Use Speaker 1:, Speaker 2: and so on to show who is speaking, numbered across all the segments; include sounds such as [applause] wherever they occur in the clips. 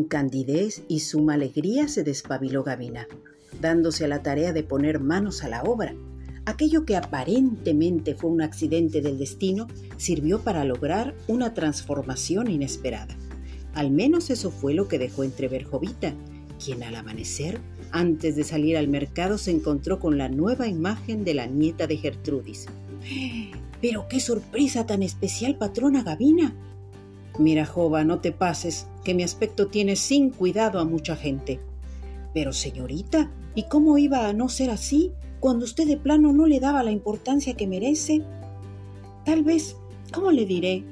Speaker 1: candidez y suma alegría se despabiló Gavina, dándose a la tarea de poner manos a la obra. Aquello que aparentemente fue un accidente del destino sirvió para lograr una transformación inesperada. Al menos eso fue lo que dejó entrever Jovita, quien al amanecer, antes de salir al mercado, se encontró con la nueva imagen de la nieta de Gertrudis. [gasps] Pero qué sorpresa tan especial, patrona Gavina. Mira, Jova, no te pases, que mi aspecto tiene sin cuidado a mucha gente. Pero, señorita, ¿y cómo iba a no ser así cuando usted de plano no le daba la importancia que merece? Tal vez, ¿cómo le diré?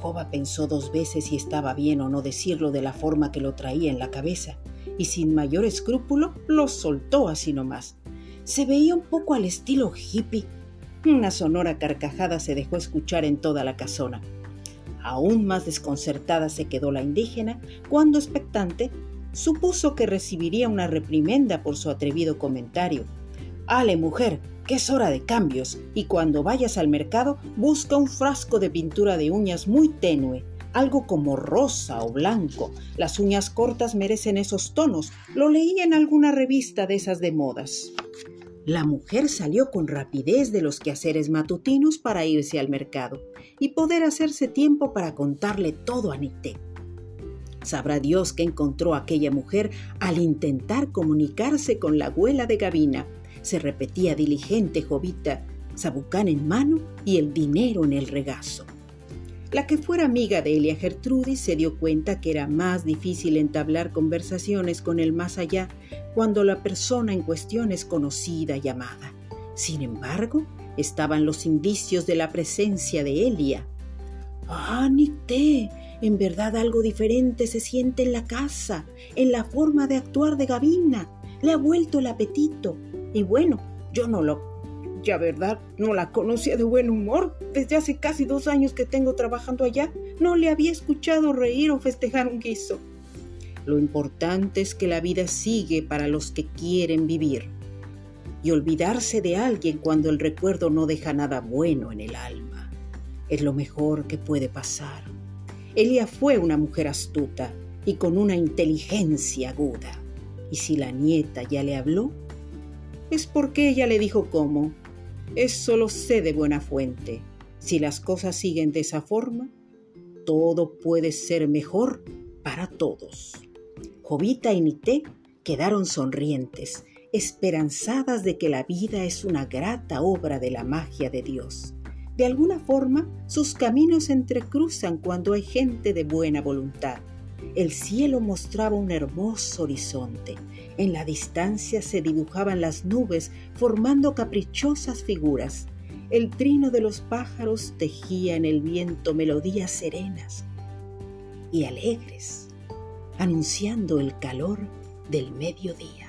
Speaker 1: Jova pensó dos veces si estaba bien o no decirlo de la forma que lo traía en la cabeza, y sin mayor escrúpulo lo soltó así nomás. Se veía un poco al estilo hippie una sonora carcajada se dejó escuchar en toda la casona. Aún más desconcertada se quedó la indígena cuando, expectante, supuso que recibiría una reprimenda por su atrevido comentario. Ale, mujer, que es hora de cambios, y cuando vayas al mercado busca un frasco de pintura de uñas muy tenue, algo como rosa o blanco. Las uñas cortas merecen esos tonos. Lo leí en alguna revista de esas de modas. La mujer salió con rapidez de los quehaceres matutinos para irse al mercado y poder hacerse tiempo para contarle todo a Nicté. Sabrá Dios qué encontró aquella mujer al intentar comunicarse con la abuela de Gavina. Se repetía diligente Jovita, sabucán en mano y el dinero en el regazo. La que fuera amiga de Elia Gertrudis se dio cuenta que era más difícil entablar conversaciones con el más allá cuando la persona en cuestión es conocida y amada. Sin embargo, estaban los indicios de la presencia de Elia. Ah, Nicté, en verdad algo diferente se siente en la casa, en la forma de actuar de Gavina. Le ha vuelto el apetito. Y bueno, yo no lo ya verdad, no la conocía de buen humor. Desde hace casi dos años que tengo trabajando allá, no le había escuchado reír o festejar un guiso. Lo importante es que la vida sigue para los que quieren vivir. Y olvidarse de alguien cuando el recuerdo no deja nada bueno en el alma es lo mejor que puede pasar. Elia fue una mujer astuta y con una inteligencia aguda. Y si la nieta ya le habló, es porque ella le dijo cómo. Eso lo sé de buena fuente. Si las cosas siguen de esa forma, todo puede ser mejor para todos. Jovita y Nité quedaron sonrientes, esperanzadas de que la vida es una grata obra de la magia de Dios. De alguna forma, sus caminos se entrecruzan cuando hay gente de buena voluntad. El cielo mostraba un hermoso horizonte. En la distancia se dibujaban las nubes formando caprichosas figuras. El trino de los pájaros tejía en el viento melodías serenas y alegres, anunciando el calor del mediodía.